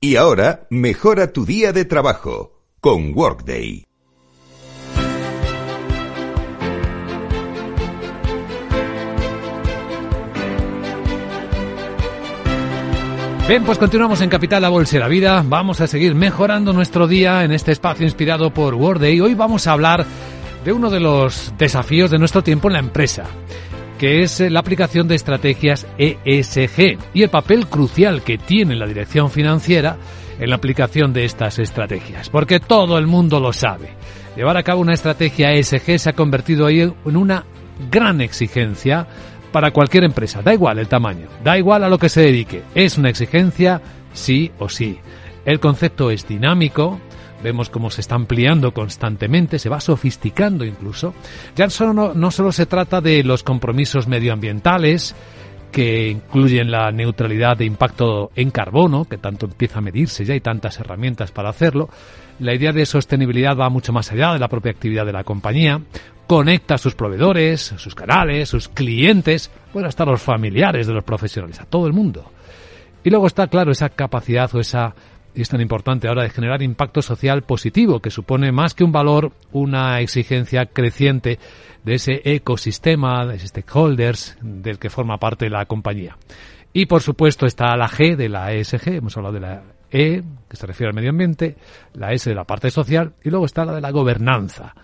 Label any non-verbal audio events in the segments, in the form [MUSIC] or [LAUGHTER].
Y ahora, mejora tu día de trabajo con Workday. Bien, pues continuamos en Capital La Bolsa y la Vida. Vamos a seguir mejorando nuestro día en este espacio inspirado por Workday. Hoy vamos a hablar de uno de los desafíos de nuestro tiempo en la empresa, que es la aplicación de estrategias ESG y el papel crucial que tiene la dirección financiera en la aplicación de estas estrategias, porque todo el mundo lo sabe. Llevar a cabo una estrategia ESG se ha convertido ahí en una gran exigencia para cualquier empresa, da igual el tamaño, da igual a lo que se dedique, es una exigencia sí o sí. El concepto es dinámico, vemos cómo se está ampliando constantemente, se va sofisticando incluso. Ya solo, no, no solo se trata de los compromisos medioambientales, que incluyen la neutralidad de impacto en carbono, que tanto empieza a medirse, ya hay tantas herramientas para hacerlo. La idea de sostenibilidad va mucho más allá de la propia actividad de la compañía, conecta a sus proveedores, sus canales, sus clientes, bueno, hasta los familiares de los profesionales, a todo el mundo. Y luego está, claro, esa capacidad o esa, y es tan importante ahora, de generar impacto social positivo, que supone más que un valor, una exigencia creciente de ese ecosistema, de stakeholders del que forma parte la compañía. Y por supuesto está la G de la ESG, hemos hablado de la E, que se refiere al medio ambiente, la S de la parte social, y luego está la de la gobernanza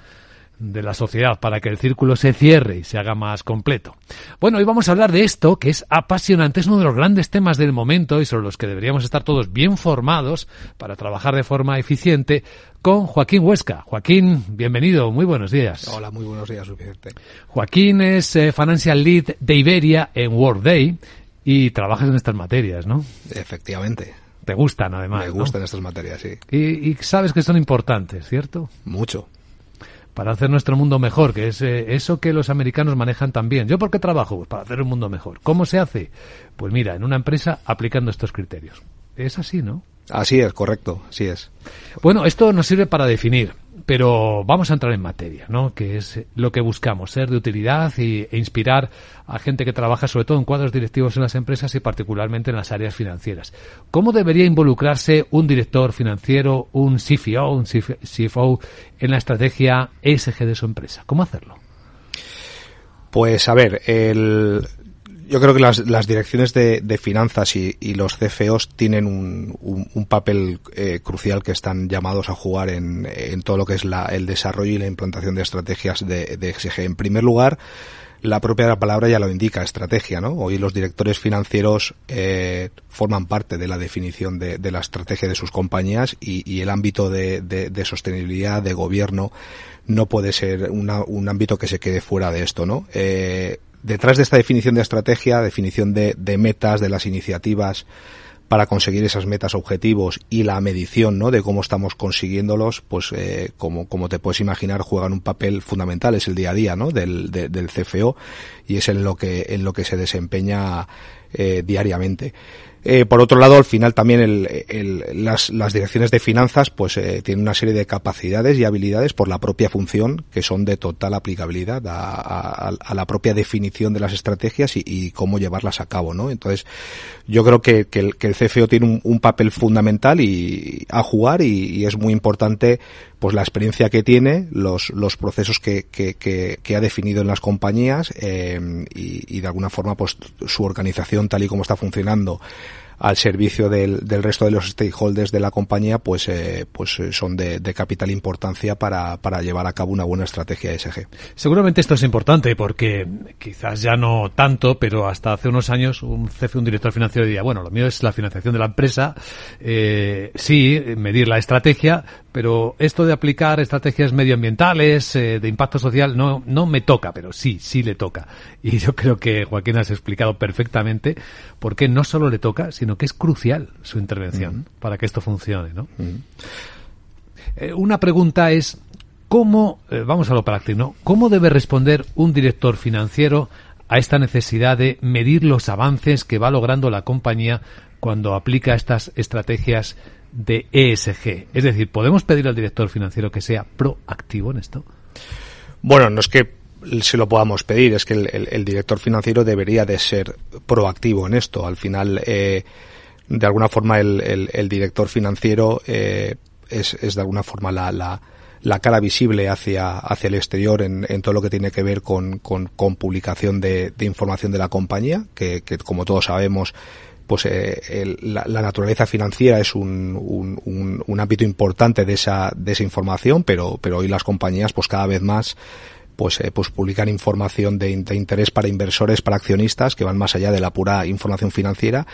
de la sociedad para que el círculo se cierre y se haga más completo. Bueno, hoy vamos a hablar de esto que es apasionante, es uno de los grandes temas del momento y sobre los que deberíamos estar todos bien formados para trabajar de forma eficiente con Joaquín Huesca. Joaquín, bienvenido, muy buenos días. Hola, muy buenos días, suficiente. Joaquín es eh, Financial Lead de Iberia en Workday y trabajas en estas materias, ¿no? Efectivamente. Te gustan, además. Me gustan estas materias, sí. Y, y sabes que son importantes, ¿cierto? Mucho para hacer nuestro mundo mejor, que es eh, eso que los americanos manejan también. ¿Yo por qué trabajo? Pues para hacer un mundo mejor. ¿Cómo se hace? Pues mira, en una empresa aplicando estos criterios. Es así, ¿no? Así es, correcto, así es. Bueno, esto nos sirve para definir pero vamos a entrar en materia, ¿no? Que es lo que buscamos, ser de utilidad y, e inspirar a gente que trabaja sobre todo en cuadros directivos en las empresas y particularmente en las áreas financieras. ¿Cómo debería involucrarse un director financiero, un CFO, un CFO en la estrategia ESG de su empresa? ¿Cómo hacerlo? Pues a ver, el, yo creo que las, las direcciones de, de finanzas y, y, los CFOs tienen un, un, papel eh, crucial que están llamados a jugar en, en todo lo que es la, el desarrollo y la implantación de estrategias de, de XG. En primer lugar, la propia palabra ya lo indica, estrategia, ¿no? Hoy los directores financieros eh, forman parte de la definición de, de, la estrategia de sus compañías y, y el ámbito de, de, sostenibilidad, de gobierno, no puede ser una, un ámbito que se quede fuera de esto, ¿no? Eh, detrás de esta definición de estrategia, definición de, metas, de las iniciativas para conseguir esas metas objetivos y la medición ¿no? de cómo estamos consiguiéndolos, pues eh, como, como te puedes imaginar juegan un papel fundamental, es el día a día ¿no? del, de, del CFO y es en lo que, en lo que se desempeña eh, diariamente. Eh, por otro lado, al final también el, las, direcciones de finanzas pues eh, tienen una serie de capacidades y habilidades por la propia función que son de total aplicabilidad a, la propia definición de las estrategias y, cómo llevarlas a cabo, ¿no? Entonces, yo creo que, el, que CFO tiene un, papel fundamental y a jugar y, es muy importante pues la experiencia que tiene, los, procesos que, que, ha definido en las compañías eh, y de alguna forma pues su organización tal y como está funcionando al servicio del, del, resto de los stakeholders de la compañía, pues, eh, pues son de, de, capital importancia para, para llevar a cabo una buena estrategia ESG. Seguramente esto es importante porque quizás ya no tanto, pero hasta hace unos años un jefe, un director financiero diría, bueno, lo mío es la financiación de la empresa, eh, sí, medir la estrategia, pero esto de aplicar estrategias medioambientales, eh, de impacto social, no, no me toca, pero sí, sí le toca. Y yo creo que Joaquín has explicado perfectamente por qué no solo le toca, sino que es crucial su intervención para que esto funcione. ¿no? Eh, una pregunta es, ¿cómo, eh, vamos a lo práctico, ¿no? ¿cómo debe responder un director financiero a esta necesidad de medir los avances que va logrando la compañía cuando aplica estas estrategias de ESG. Es decir, ¿podemos pedir al director financiero que sea proactivo en esto? Bueno, no es que se lo podamos pedir, es que el, director financiero debería de ser proactivo en esto. Al final, eh, de alguna forma el, director financiero eh, es, es, de alguna forma la, la, la, cara visible hacia, hacia el exterior en, en, todo lo que tiene que ver con, con, publicación de, de, información de la compañía, que como todos sabemos pues eh, el, la, la, naturaleza financiera es un, un, un, un, ámbito importante de esa, de esa información, pero, pero hoy las compañías pues cada vez más pues, eh, pues publican información de, de, interés para inversores, para accionistas, que van más allá de la pura información financiera.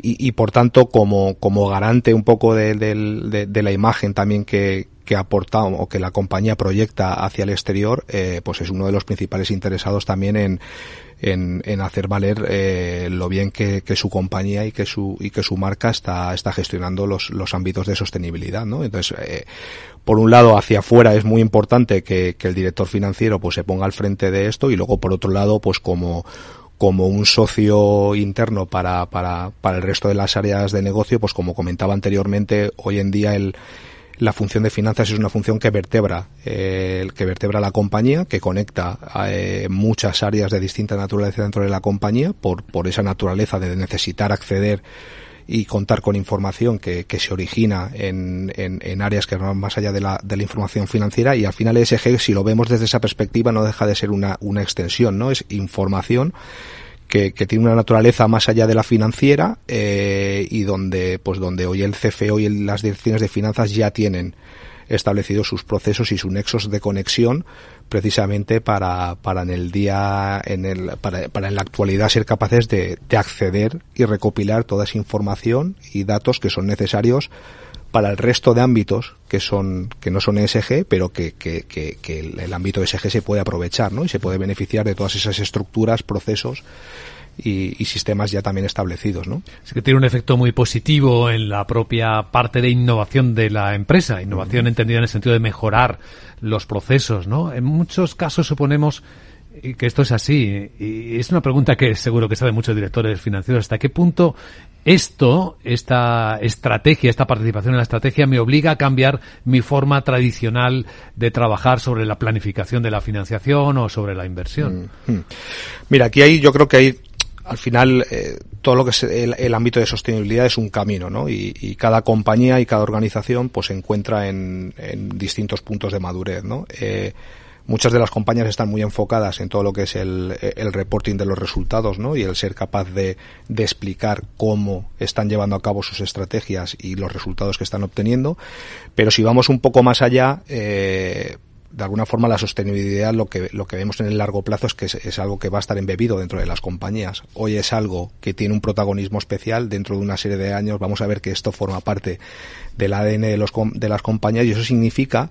Y, y por tanto, como, como garante un poco de, de, de la imagen también que, que aporta o que la compañía proyecta hacia el exterior, eh, pues es uno de los principales interesados también en, en, en hacer valer eh, lo bien que, que, su compañía y que su y que su marca está está gestionando los, los ámbitos de sostenibilidad, ¿no? Entonces, eh, por un lado, hacia afuera es muy importante que, que el director financiero pues se ponga al frente de esto y luego por otro lado, pues como como un socio interno para, para, para el resto de las áreas de negocio, pues como comentaba anteriormente, hoy en día el, la función de finanzas es una función que vertebra, eh, que vertebra la compañía, que conecta eh, muchas áreas de distinta naturaleza dentro de la compañía por, por esa naturaleza de necesitar acceder y contar con información que, que se origina en, en, en, áreas que van más allá de la, de la información financiera y al final ESG, si lo vemos desde esa perspectiva, no deja de ser una, una extensión, ¿no? Es información que, que, tiene una naturaleza más allá de la financiera eh, y donde pues donde hoy el CFO y las direcciones de finanzas ya tienen establecidos sus procesos y sus nexos de conexión precisamente para, para en el día en el para, para en la actualidad ser capaces de, de acceder y recopilar toda esa información y datos que son necesarios para el resto de ámbitos que son que no son ESG, pero que, que, que, que el, el, ámbito ESG se puede aprovechar, ¿no? Y se puede beneficiar de todas esas estructuras, procesos y, y, sistemas ya también establecidos, ¿no? Es que tiene un efecto muy positivo en la propia parte de innovación de la empresa, innovación uh -huh. entendida en el sentido de mejorar los procesos, ¿no? En muchos casos suponemos que esto es así y es una pregunta que seguro que saben muchos directores financieros hasta qué punto esto, esta estrategia, esta participación en la estrategia me obliga a cambiar mi forma tradicional de trabajar sobre la planificación de la financiación o sobre la inversión. Mm -hmm. Mira, aquí hay, yo creo que hay al final eh, todo lo que es el, el, ámbito de sostenibilidad es un camino, ¿no? Y, y, cada compañía y cada organización pues se encuentra en, en distintos puntos de madurez, ¿no? Eh, muchas de las compañías están muy enfocadas en todo lo que es el, reporting de los resultados, ¿no? Y el ser capaz de, explicar cómo están llevando a cabo sus estrategias y los resultados que están obteniendo. Pero si vamos un poco más allá, eh, de alguna forma la sostenibilidad lo que lo que vemos en el largo plazo es que es, es, algo que va a estar embebido dentro de las compañías. Hoy es algo que tiene un protagonismo especial dentro de una serie de años vamos a ver que esto forma parte del ADN de los de las compañías y eso significa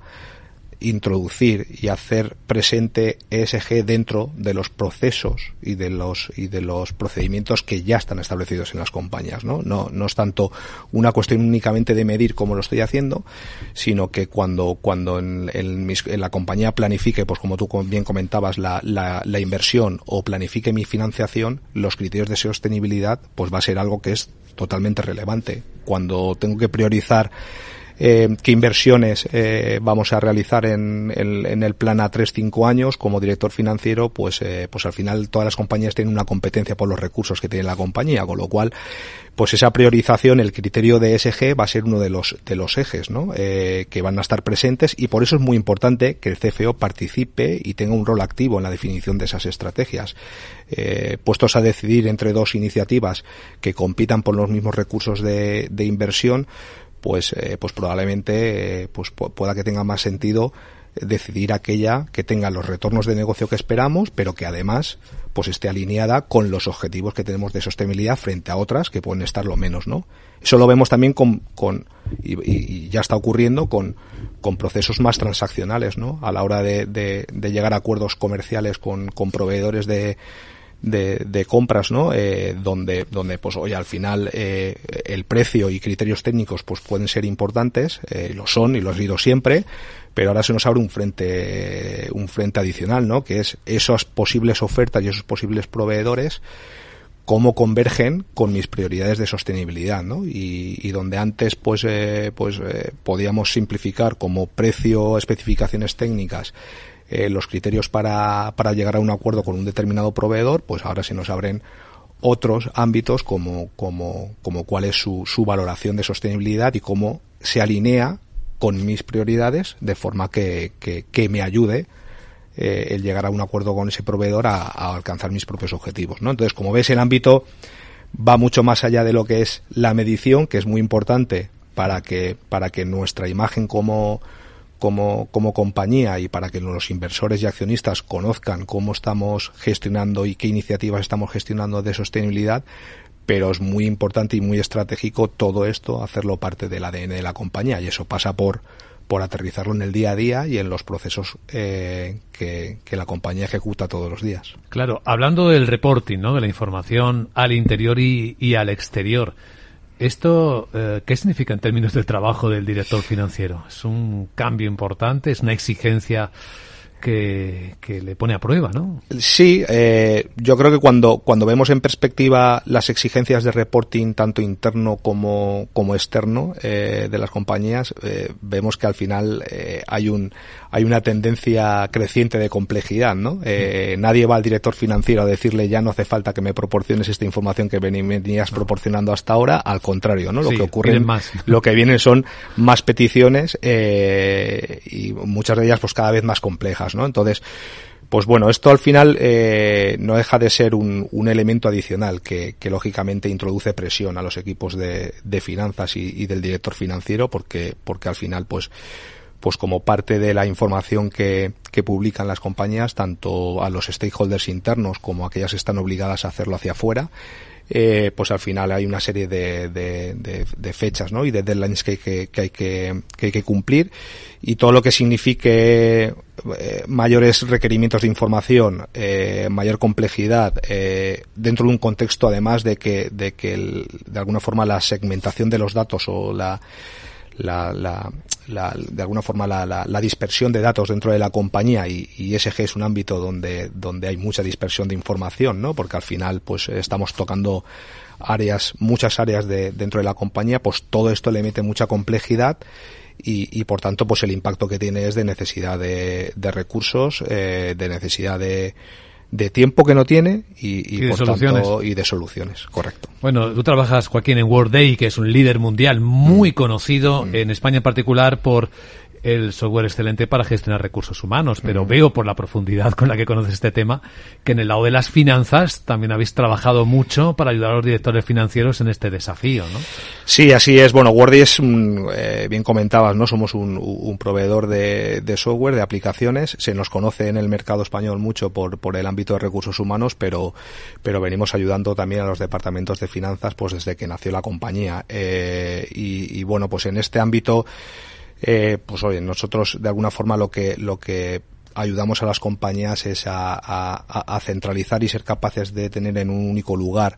introducir y hacer presente ESG dentro de los procesos y de los y de los procedimientos que ya están establecidos en las compañías, ¿no? No, no es tanto una cuestión únicamente de medir cómo lo estoy haciendo, sino que cuando cuando en, en, mis, en la compañía planifique, pues como tú bien comentabas, la, la, la inversión o planifique mi financiación, los criterios de sostenibilidad, pues va a ser algo que es totalmente relevante. Cuando tengo que priorizar eh, qué inversiones eh, vamos a realizar en, en, en, el plan a 3-5 años como director financiero, pues, eh, pues al final todas las compañías tienen una competencia por los recursos que tiene la compañía, con lo cual, pues esa priorización, el criterio de ESG va a ser uno de los, de los ejes, ¿no? Eh, que van a estar presentes y por eso es muy importante que el CFO participe y tenga un rol activo en la definición de esas estrategias. Eh, puestos a decidir entre dos iniciativas que compitan por los mismos recursos de, de inversión, pues, eh, pues probablemente eh, pues pueda que tenga más sentido decidir aquella que tenga los retornos de negocio que esperamos, pero que además pues esté alineada con los objetivos que tenemos de sostenibilidad frente a otras que pueden estar lo menos, ¿no? Eso lo vemos también con, con y, ya está ocurriendo con, con procesos más transaccionales, ¿no? A la hora de, de, de llegar a acuerdos comerciales con, con proveedores de, de, de compras, ¿no? Eh, donde, donde, pues, oye, al final eh, el precio y criterios técnicos, pues, pueden ser importantes, eh, lo son y lo ha sido siempre, pero ahora se nos abre un frente, un frente adicional, ¿no? Que es esas posibles ofertas y esos posibles proveedores cómo convergen con mis prioridades de sostenibilidad, ¿no? Y, y donde antes, pues, eh, pues eh, podíamos simplificar como precio, especificaciones técnicas eh, los criterios para, para llegar a un acuerdo con un determinado proveedor, pues ahora se nos abren otros ámbitos como, como, como cuál es su, su valoración de sostenibilidad y cómo se alinea con mis prioridades de forma que, que, me ayude eh, el llegar a un acuerdo con ese proveedor a, a, alcanzar mis propios objetivos. ¿no? Entonces, como ves, el ámbito va mucho más allá de lo que es la medición, que es muy importante para que, para que nuestra imagen como, como, como compañía y para que los inversores y accionistas conozcan cómo estamos gestionando y qué iniciativas estamos gestionando de sostenibilidad, pero es muy importante y muy estratégico todo esto, hacerlo parte del ADN de la compañía y eso pasa por por aterrizarlo en el día a día y en los procesos eh, que, la compañía ejecuta todos los días. Claro, hablando del reporting, ¿no? de la información al interior y, y al exterior, ¿esto eh, qué significa en términos del trabajo del director financiero? ¿Es un cambio importante? ¿Es una exigencia? Que, le pone a prueba, ¿no? Sí, eh, yo creo que cuando, cuando vemos en perspectiva las exigencias de reporting, tanto interno como, como externo, eh, de las compañías, eh, vemos que al final hay, un, hay una tendencia creciente de complejidad, ¿no? Nadie va al director financiero a decirle ya no hace falta que me proporciones esta información que venías proporcionando hasta ahora, al contrario, ¿no? Lo que ocurre, más. [LAUGHS] lo que vienen son más peticiones y muchas de ellas pues cada vez más complejas. Entonces, pues bueno, esto al final eh, no deja de ser un, elemento adicional que, lógicamente introduce presión a los equipos de, finanzas y, del director financiero porque, porque al final pues pues como parte de la información que, publican las compañías, tanto a los stakeholders internos como aquellas que están obligadas a hacerlo hacia afuera, eh, pues al final hay una serie de, fechas y de deadlines que hay que cumplir. Y todo lo que signifique eh, mayores requerimientos de información, eh, mayor complejidad, eh, dentro de un contexto además de que, de que de alguna forma la segmentación de los datos o la, la, la, la, de alguna forma la, la, dispersión de datos dentro de la compañía y, y ESG es un ámbito donde, donde hay mucha dispersión de información, ¿no? Porque al final, pues estamos tocando áreas, muchas áreas de, dentro de la compañía, pues todo esto le mete mucha complejidad y, y por tanto, pues el impacto que tiene es de necesidad de, de recursos, eh, de necesidad de, de tiempo que no tiene y, de soluciones. y de soluciones, correcto. Bueno, tú trabajas, Joaquín, en Workday, que es un líder mundial muy mm. conocido, mm. en España en particular, por el software excelente para gestionar recursos humanos, pero veo por la profundidad con la que conoces este tema que en el lado de las finanzas también habéis trabajado mucho para ayudar a los directores financieros en este desafío, ¿no? Sí, así es. Bueno, Wordy es, eh, bien comentabas, ¿no? Somos un, un proveedor de, de, software, de aplicaciones. Se nos conoce en el mercado español mucho por, por el ámbito de recursos humanos, pero, pero venimos ayudando también a los departamentos de finanzas pues desde que nació la compañía. Eh, y, y bueno, pues en este ámbito eh, pues oye, nosotros de alguna forma lo que, lo que ayudamos a las compañías es a, centralizar y ser capaces de tener en un único lugar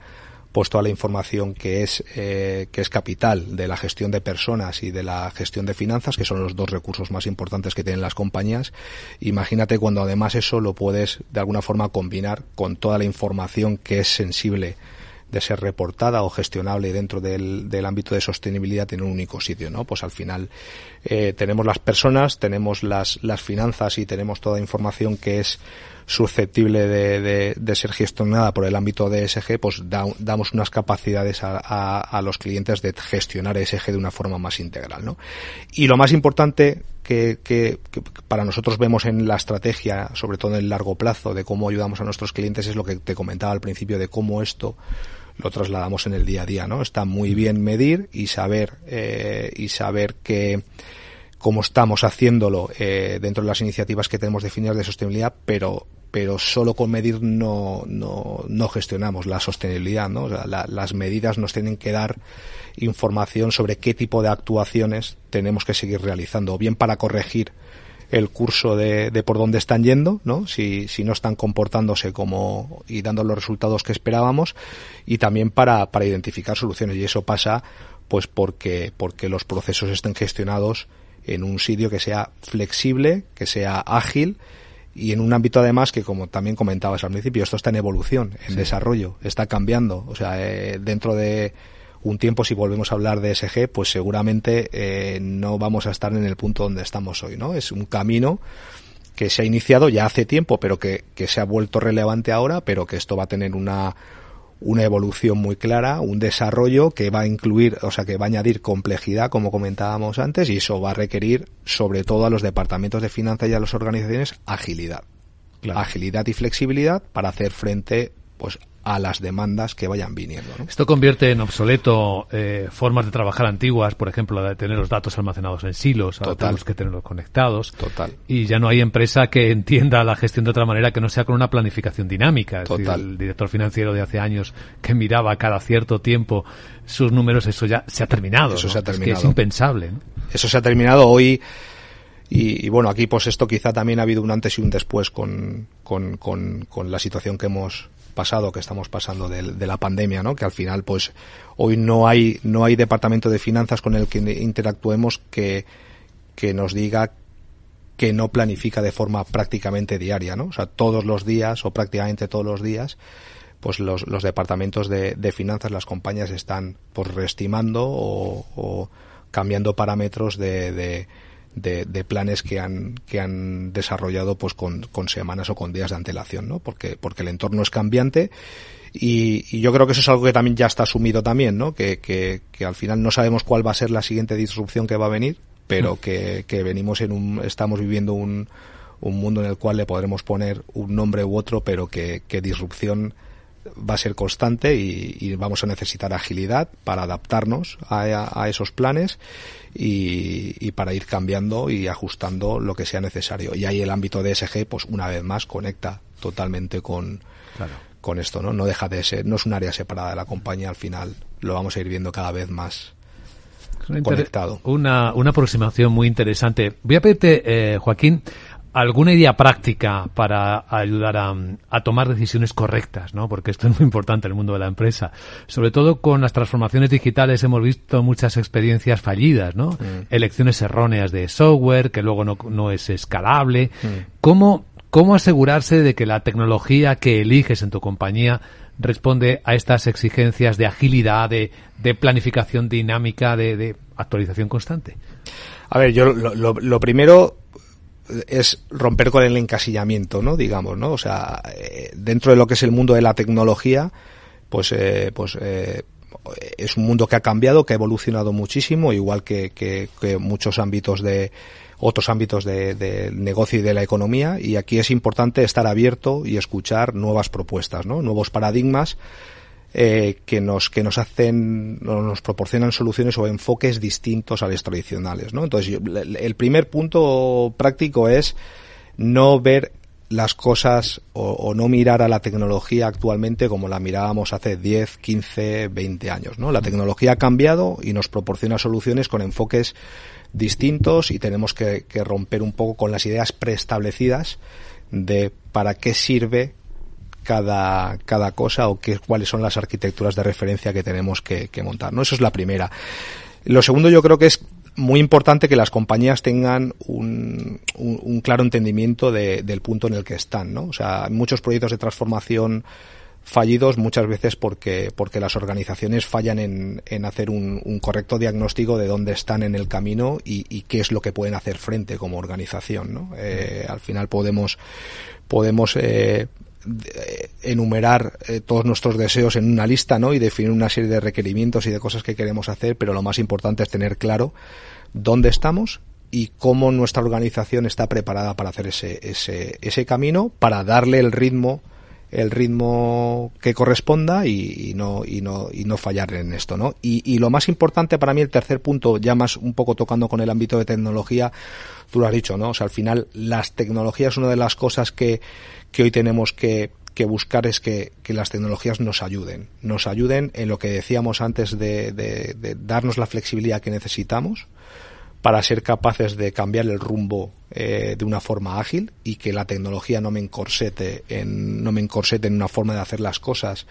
pues toda la información que es eh, que es capital de la gestión de personas y de la gestión de finanzas que son los dos recursos más importantes que tienen las compañías. Imagínate cuando además eso lo puedes de alguna forma combinar con toda la información que es sensible de ser reportada o gestionable dentro del, del ámbito de sostenibilidad en un único sitio, ¿no? Pues al final eh, tenemos las personas, tenemos las, las finanzas y tenemos toda información que es susceptible de, de, ser gestionada por el ámbito de ESG, pues damos unas capacidades a, a, los clientes de gestionar ESG de una forma más integral. ¿no? Y lo más importante que, que, que, para nosotros vemos en la estrategia, sobre todo en el largo plazo, de cómo ayudamos a nuestros clientes, es lo que te comentaba al principio de cómo esto lo trasladamos en el día a día, ¿no? Está muy bien medir y saber eh, y saber que cómo estamos haciéndolo eh, dentro de las iniciativas que tenemos definidas de sostenibilidad, pero pero solo con medir no, no, no gestionamos la sostenibilidad, ¿no? las medidas nos tienen que dar información sobre qué tipo de actuaciones tenemos que seguir realizando, o bien para corregir el curso de, de por dónde están yendo, ¿no? Si, si no están comportándose como y dando los resultados que esperábamos y también para, para identificar soluciones. Y eso pasa pues porque, porque los procesos estén gestionados en un sitio que sea flexible, que sea ágil y en un ámbito además que como también comentabas al principio, esto está en evolución, en desarrollo, está cambiando, o sea, eh, dentro de un tiempo si volvemos a hablar de SG, pues seguramente eh, no vamos a estar en el punto donde estamos hoy, ¿no? Es un camino que se ha iniciado ya hace tiempo, pero que, que se ha vuelto relevante ahora, pero que esto va a tener una una evolución muy clara, un desarrollo que va a incluir, o sea, que va a añadir complejidad, como comentábamos antes, y eso va a requerir, sobre todo a los departamentos de finanzas y a las organizaciones, agilidad. Agilidad y flexibilidad para hacer frente pues a las demandas que vayan viniendo. Esto convierte en obsoleto eh, formas de trabajar antiguas, por ejemplo, de tener los datos almacenados en silos, Total. tenemos que tenerlos conectados. Total. Y ya no hay empresa que entienda la gestión de otra manera que no sea con una planificación dinámica. Total. el director financiero de hace años que miraba cada cierto tiempo sus números, eso ya se ha terminado. Eso se ha terminado. Es, que es impensable. Eso se ha terminado hoy. Y, y, bueno, aquí pues esto quizá también ha habido un antes y un después con, con, con, con la situación que hemos pasado que estamos pasando de, de, la pandemia, ¿no? Que al final, pues, hoy no hay, no hay departamento de finanzas con el que interactuemos que, que nos diga que no planifica de forma prácticamente diaria, ¿no? O sea, todos los días o prácticamente todos los días, pues los, los departamentos de, de, finanzas, las compañías están pues reestimando o, cambiando parámetros de de, de, planes que han, que han desarrollado pues con, con, semanas o con días de antelación, ¿no? Porque, porque el entorno es cambiante y, y, yo creo que eso es algo que también ya está asumido también, ¿no? Que, que, que, al final no sabemos cuál va a ser la siguiente disrupción que va a venir, pero mm. que, que venimos en un, estamos viviendo un, un mundo en el cual le podremos poner un nombre u otro, pero que, que disrupción va a ser constante y, y, vamos a necesitar agilidad para adaptarnos a, a, esos planes y, y, para ir cambiando y ajustando lo que sea necesario. Y ahí el ámbito de SG, pues una vez más, conecta totalmente con, claro. con esto, ¿no? No deja de ser, no es un área separada de la compañía, al final lo vamos a ir viendo cada vez más. Conectado. Una, una aproximación muy interesante. Voy a pedirte, eh, Joaquín, alguna idea práctica para ayudar a, a, tomar decisiones correctas, ¿no? Porque esto es muy importante en el mundo de la empresa. Sobre todo con las transformaciones digitales hemos visto muchas experiencias fallidas, ¿no? Mm. Elecciones erróneas de software que luego no, no es escalable. Mm. ¿Cómo, ¿Cómo asegurarse de que la tecnología que eliges en tu compañía responde a estas exigencias de agilidad, de, de planificación dinámica, de, de, actualización constante? A ver, yo lo, lo, lo primero es romper con el encasillamiento, ¿no? Digamos, ¿no? O sea, eh, dentro de lo que es el mundo de la tecnología, pues, eh, pues eh, es un mundo que ha cambiado, que ha evolucionado muchísimo, igual que, que, que muchos ámbitos de otros ámbitos del de negocio y de la economía, y aquí es importante estar abierto y escuchar nuevas propuestas, ¿no? Nuevos paradigmas eh, que nos que nos hacen nos proporcionan soluciones o enfoques distintos a los tradicionales no entonces el primer punto práctico es no ver las cosas o, o, no mirar a la tecnología actualmente como la mirábamos hace 10, 15, 20 años, ¿no? La tecnología ha cambiado y nos proporciona soluciones con enfoques distintos y tenemos que, que romper un poco con las ideas preestablecidas de para qué sirve cada, cada cosa o qué, cuáles son las arquitecturas de referencia que tenemos que, montar. ¿no? Eso es la primera. Lo segundo yo creo que es muy importante que las compañías tengan un, un, claro entendimiento de, del punto en el que están, ¿no? O sea, muchos proyectos de transformación fallidos muchas veces porque, porque las organizaciones fallan en, en hacer un, correcto diagnóstico de dónde están en el camino y, y, qué es lo que pueden hacer frente como organización. ¿no? Eh, al final podemos, podemos eh, enumerar eh, todos nuestros deseos en una lista, ¿no? Y definir una serie de requerimientos y de cosas que queremos hacer, pero lo más importante es tener claro dónde estamos y cómo nuestra organización está preparada para hacer ese, ese, ese camino, para darle el ritmo el ritmo que corresponda y, y, no y no y no fallar en esto no y, y, lo más importante para mí el tercer punto ya más un poco tocando con el ámbito de tecnología tú lo has dicho no o sea al final las tecnologías una de las cosas que que hoy tenemos que, que buscar es que, que, las tecnologías nos ayuden, nos ayuden en lo que decíamos antes de, de, de, darnos la flexibilidad que necesitamos para ser capaces de cambiar el rumbo eh, de una forma ágil y que la tecnología no me encorsete en, no me encorsete en una forma de hacer las cosas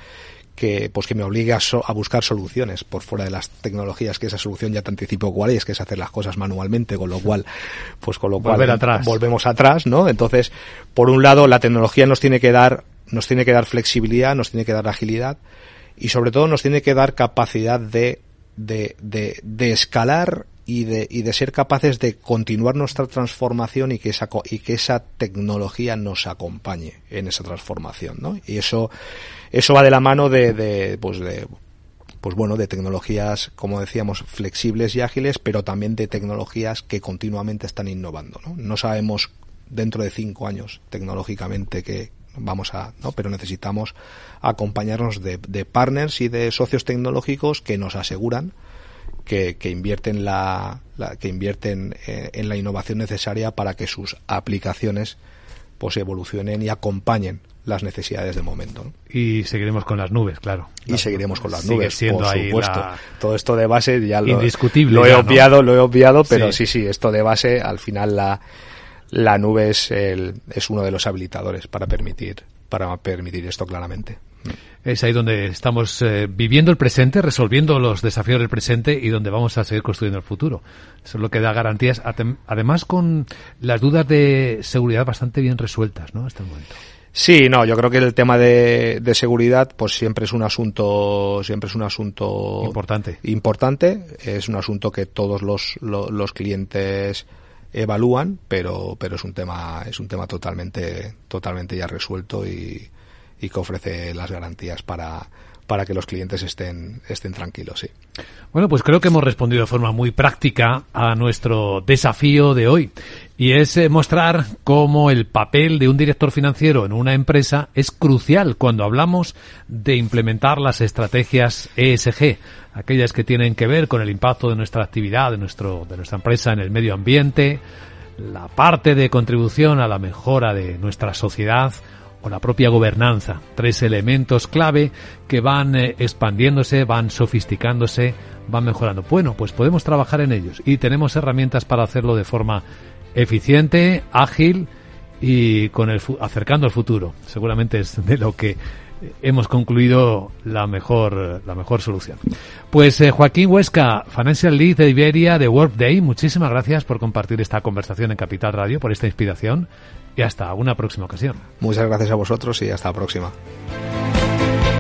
que pues que me obligue a, so, a, buscar soluciones por fuera de las tecnologías que esa solución ya te anticipo cuál es que es hacer las cosas manualmente con lo cual pues con lo Volver cual atrás. volvemos atrás no entonces por un lado la tecnología nos tiene que dar nos tiene que dar flexibilidad nos tiene que dar agilidad y sobre todo nos tiene que dar capacidad de de, de, de escalar y de, y de ser capaces de continuar nuestra transformación y que esa, y que esa tecnología nos acompañe en esa transformación, ¿no? Y eso, eso va de la mano de, de pues de, pues bueno, de tecnologías, como decíamos, flexibles y ágiles, pero también de tecnologías que continuamente están innovando, ¿no? No sabemos dentro de cinco años tecnológicamente que vamos a, ¿no? Pero necesitamos acompañarnos de, de partners y de socios tecnológicos que nos aseguran que, que invierten la, la que invierten eh, en la innovación necesaria para que sus aplicaciones pues evolucionen y acompañen las necesidades del momento. ¿no? Y seguiremos con las nubes, claro. Y seguiremos con las Sigue nubes, siendo por supuesto. la- Todo esto de base ya lo, Indiscutible lo he ya, ¿no? obviado, lo he obviado, pero Sí. sí. sí, esto de base, al final la, la nube es, el, es uno de los habilitadores para permitir, para permitir esto claramente. Es ahí donde estamos eh, viviendo el presente, resolviendo los desafíos del presente y donde vamos a seguir construyendo el futuro. Eso es lo que da garantías, además con las dudas de seguridad bastante bien resueltas, ¿no? Hasta el momento. Sí, no, yo creo que el tema de, de seguridad, pues siempre es un asunto, siempre es un asunto Importante. importante. Es un asunto que todos los, lo- los clientes evalúan, pero, pero es un tema, es un tema totalmente, totalmente ya resuelto y, y que ofrece las garantías para, para que los clientes estén, estén tranquilos, sí. Bueno, pues creo que hemos respondido de forma muy práctica a nuestro desafío de hoy. Y es eh, mostrar cómo el papel de un director financiero en una empresa es crucial cuando hablamos de implementar las estrategias ESG, aquellas que tienen que ver con el impacto de nuestra actividad, de, nuestro, de nuestra empresa en el medio ambiente, la parte de contribución a la mejora de nuestra sociedad o la propia gobernanza. Tres elementos clave que van eh, expandiéndose, van sofisticándose, van mejorando. Bueno, pues podemos trabajar en ellos y tenemos herramientas para hacerlo de forma eficiente, ágil y con el acercando al futuro. Seguramente es de lo que hemos concluido la mejor la mejor solución. Pues eh, Joaquín Huesca, Financial Lead de Iberia de Workday, muchísimas gracias por compartir esta conversación en Capital Radio, por esta inspiración y hasta una próxima ocasión. Muchas gracias a vosotros y hasta la próxima.